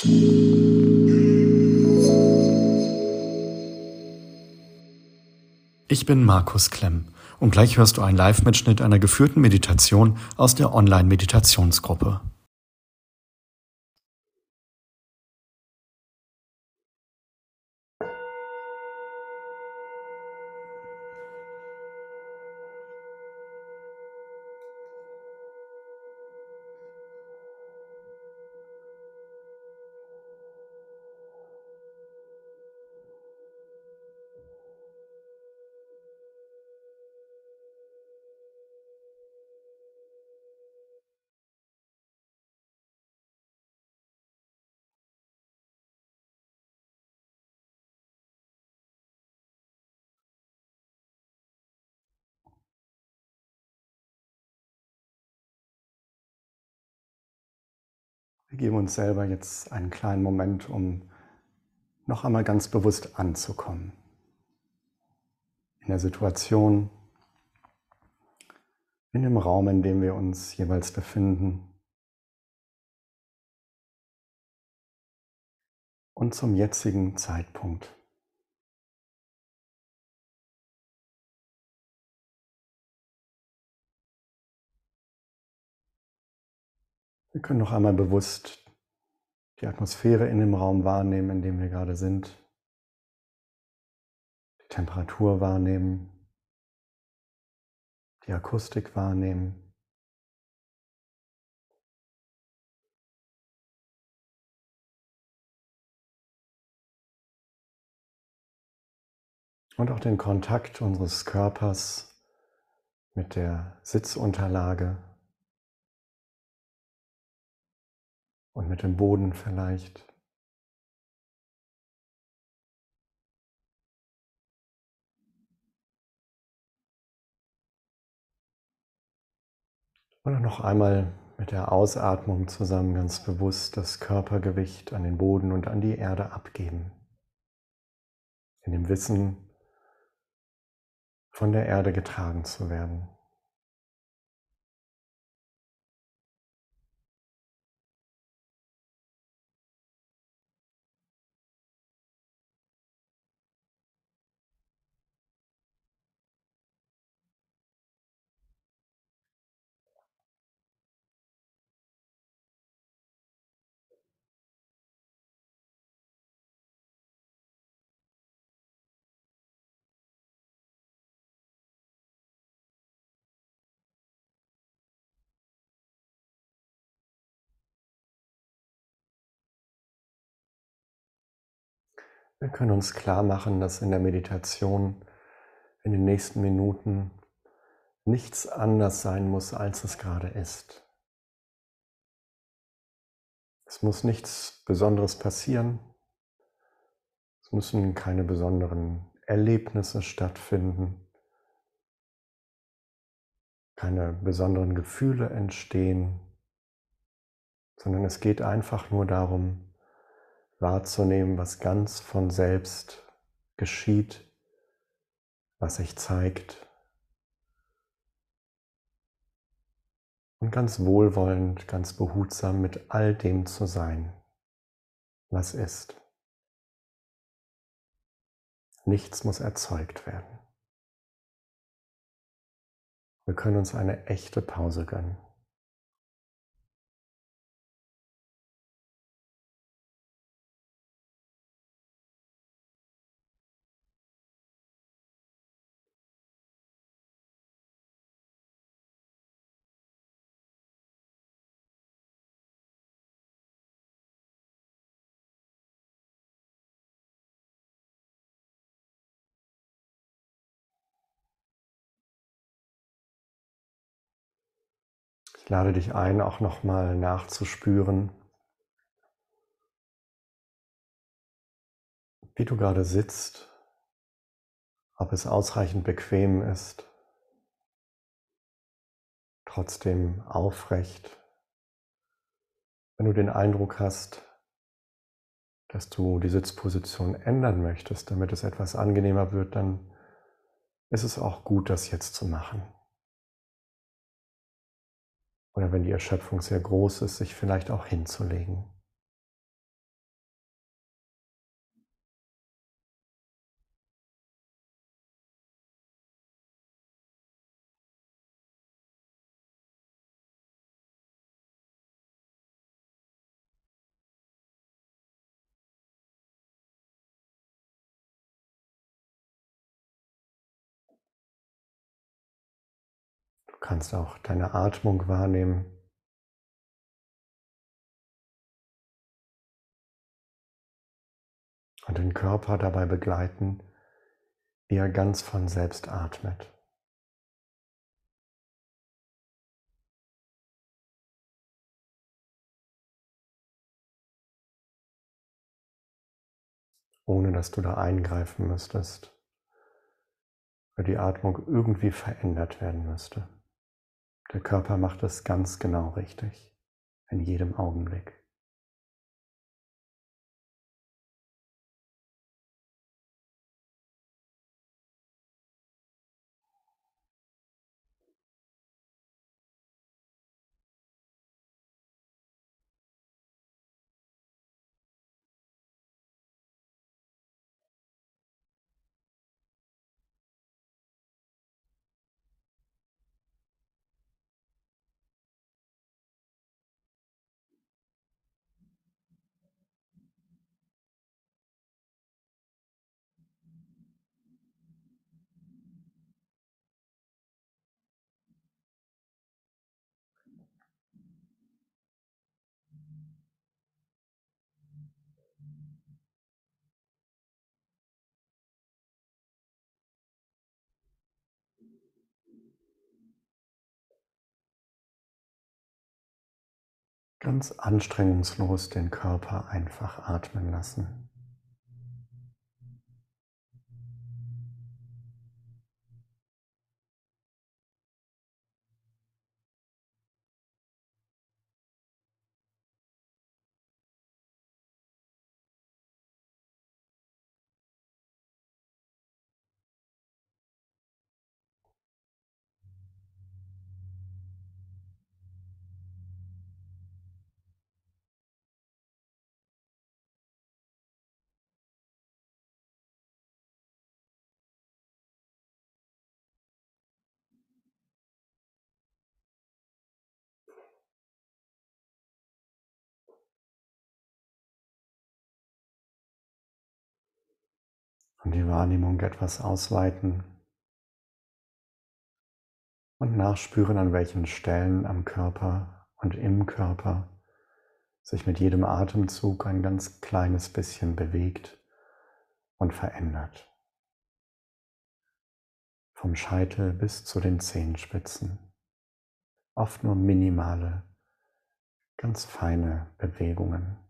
Ich bin Markus Klemm und gleich hörst du einen Live-Mitschnitt einer geführten Meditation aus der Online-Meditationsgruppe. Wir geben uns selber jetzt einen kleinen Moment, um noch einmal ganz bewusst anzukommen. In der Situation, in dem Raum, in dem wir uns jeweils befinden. Und zum jetzigen Zeitpunkt. Wir können noch einmal bewusst die Atmosphäre in dem Raum wahrnehmen, in dem wir gerade sind. Die Temperatur wahrnehmen. Die Akustik wahrnehmen. Und auch den Kontakt unseres Körpers mit der Sitzunterlage. Mit dem Boden vielleicht. Und noch einmal mit der Ausatmung zusammen ganz bewusst das Körpergewicht an den Boden und an die Erde abgeben. In dem Wissen, von der Erde getragen zu werden. Wir können uns klar machen, dass in der Meditation in den nächsten Minuten nichts anders sein muss, als es gerade ist. Es muss nichts Besonderes passieren. Es müssen keine besonderen Erlebnisse stattfinden. Keine besonderen Gefühle entstehen, sondern es geht einfach nur darum, wahrzunehmen, was ganz von selbst geschieht, was sich zeigt. Und ganz wohlwollend, ganz behutsam mit all dem zu sein, was ist. Nichts muss erzeugt werden. Wir können uns eine echte Pause gönnen. Ich lade dich ein, auch nochmal nachzuspüren, wie du gerade sitzt, ob es ausreichend bequem ist, trotzdem aufrecht. Wenn du den Eindruck hast, dass du die Sitzposition ändern möchtest, damit es etwas angenehmer wird, dann ist es auch gut, das jetzt zu machen. Oder wenn die Erschöpfung sehr groß ist, sich vielleicht auch hinzulegen. Kannst auch deine Atmung wahrnehmen. Und den Körper dabei begleiten, wie er ganz von selbst atmet. ohne dass du da eingreifen müsstest, weil die Atmung irgendwie verändert werden müsste. Der Körper macht es ganz genau richtig, in jedem Augenblick. Ganz anstrengungslos den Körper einfach atmen lassen. Und die Wahrnehmung etwas ausweiten und nachspüren, an welchen Stellen am Körper und im Körper sich mit jedem Atemzug ein ganz kleines bisschen bewegt und verändert. Vom Scheitel bis zu den Zehenspitzen. Oft nur minimale, ganz feine Bewegungen.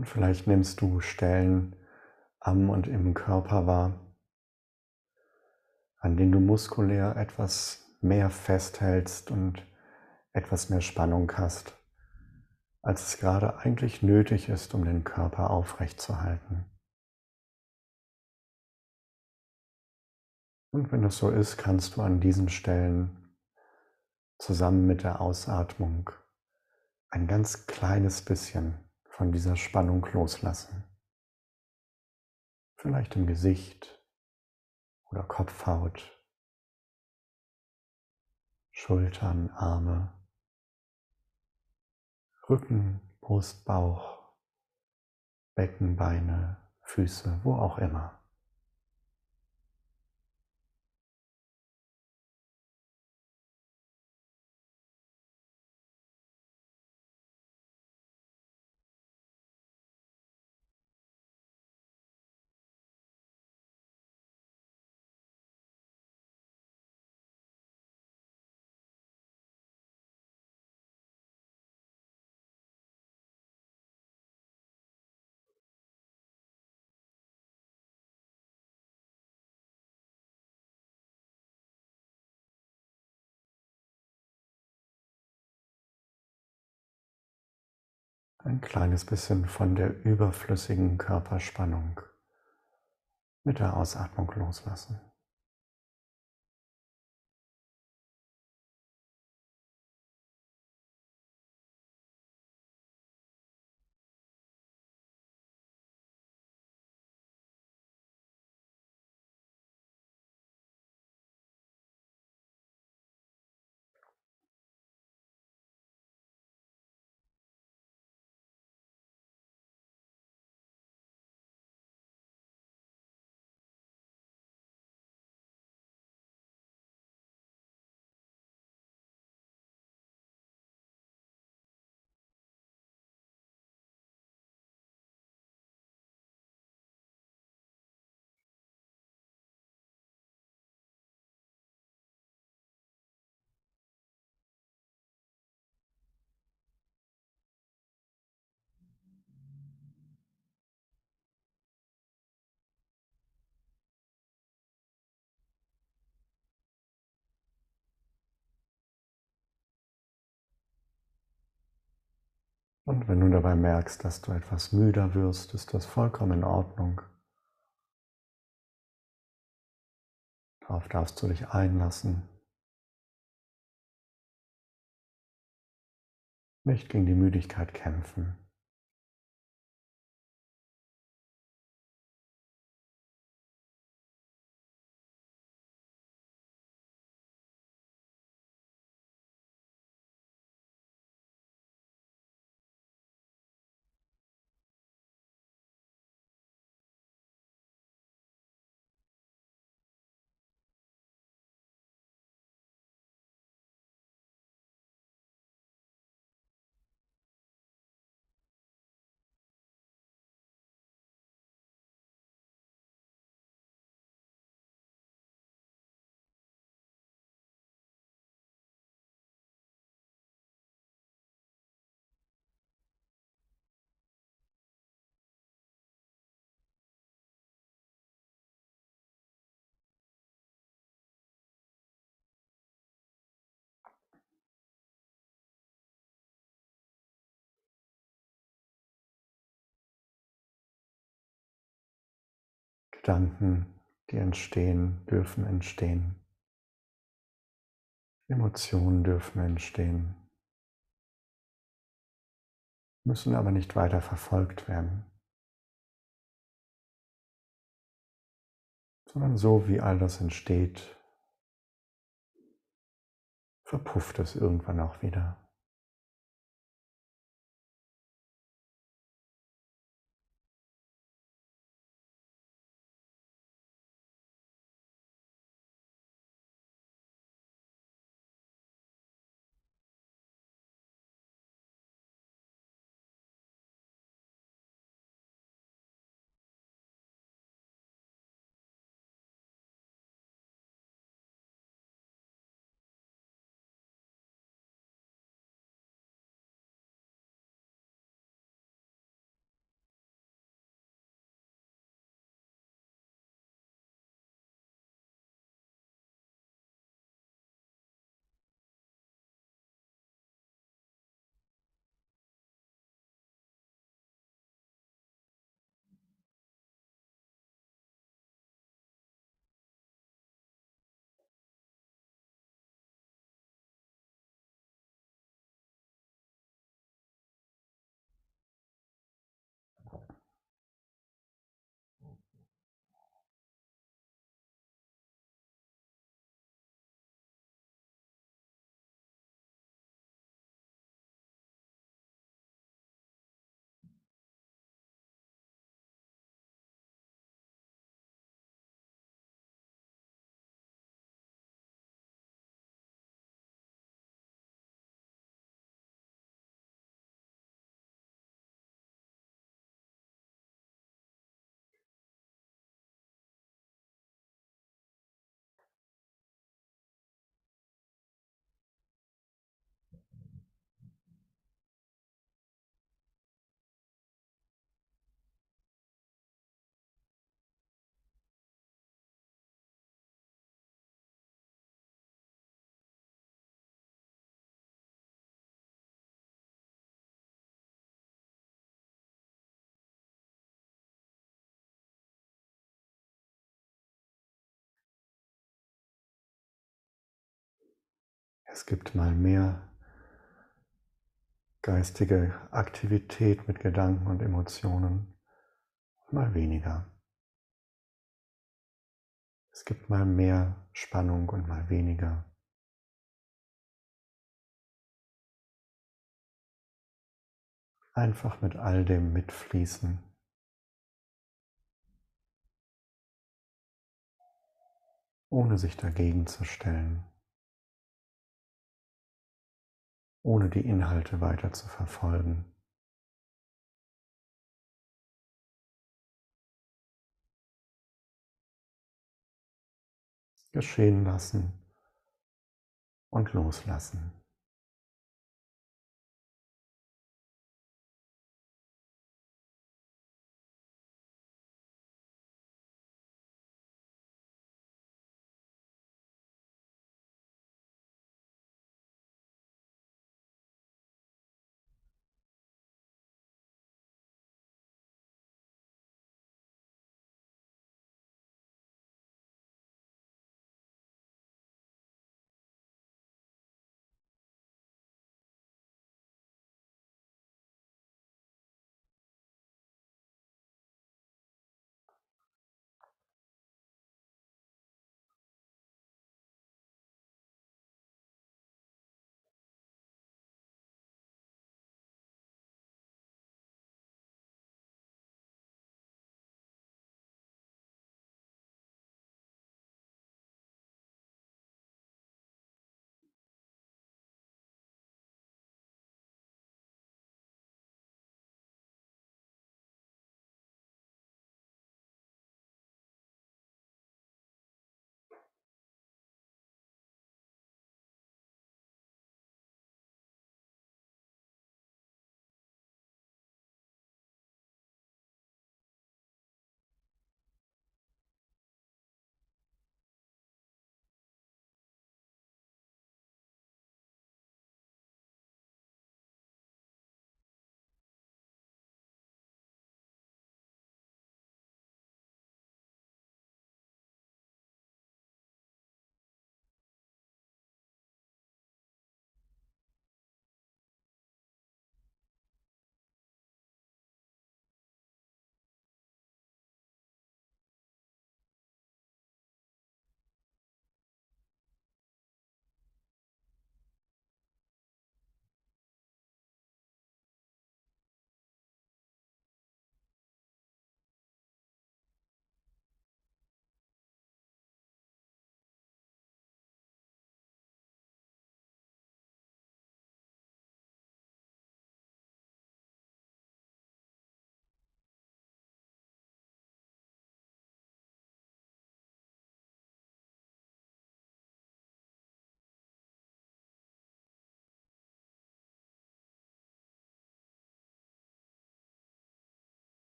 Und vielleicht nimmst du Stellen am und im Körper wahr, an denen du muskulär etwas mehr festhältst und etwas mehr Spannung hast, als es gerade eigentlich nötig ist, um den Körper aufrechtzuerhalten. Und wenn es so ist, kannst du an diesen Stellen zusammen mit der Ausatmung ein ganz kleines bisschen von dieser Spannung loslassen. vielleicht im Gesicht oder Kopfhaut, Schultern, Arme, Rücken, Brust, Bauch, Becken, Beine, Füße, wo auch immer. Ein kleines bisschen von der überflüssigen Körperspannung mit der Ausatmung loslassen. Und wenn du dabei merkst, dass du etwas müder wirst, ist das vollkommen in Ordnung. Darauf darfst du dich einlassen. Nicht gegen die Müdigkeit kämpfen. Gedanken, die entstehen, dürfen entstehen. Emotionen dürfen entstehen, müssen aber nicht weiter verfolgt werden, sondern so wie all das entsteht, verpufft es irgendwann auch wieder. Es gibt mal mehr geistige Aktivität mit Gedanken und Emotionen, mal weniger. Es gibt mal mehr Spannung und mal weniger. Einfach mit all dem mitfließen. Ohne sich dagegen zu stellen. Ohne die Inhalte weiter zu verfolgen. Geschehen lassen und loslassen.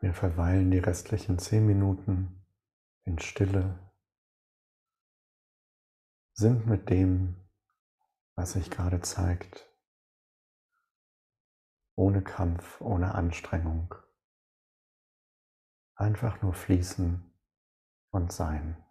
Wir verweilen die restlichen zehn Minuten in Stille, sind mit dem, was sich gerade zeigt, ohne Kampf, ohne Anstrengung, einfach nur fließen und sein.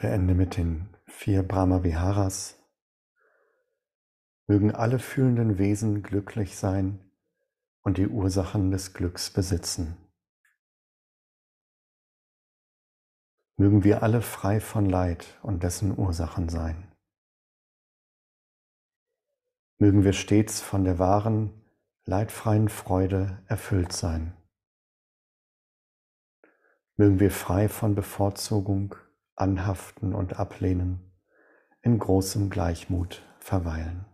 Beende mit den vier Brahma Viharas. Mögen alle fühlenden Wesen glücklich sein und die Ursachen des Glücks besitzen. Mögen wir alle frei von Leid und dessen Ursachen sein. Mögen wir stets von der wahren, leidfreien Freude erfüllt sein. Mögen wir frei von Bevorzugung, Anhaften und Ablehnen in großem Gleichmut verweilen.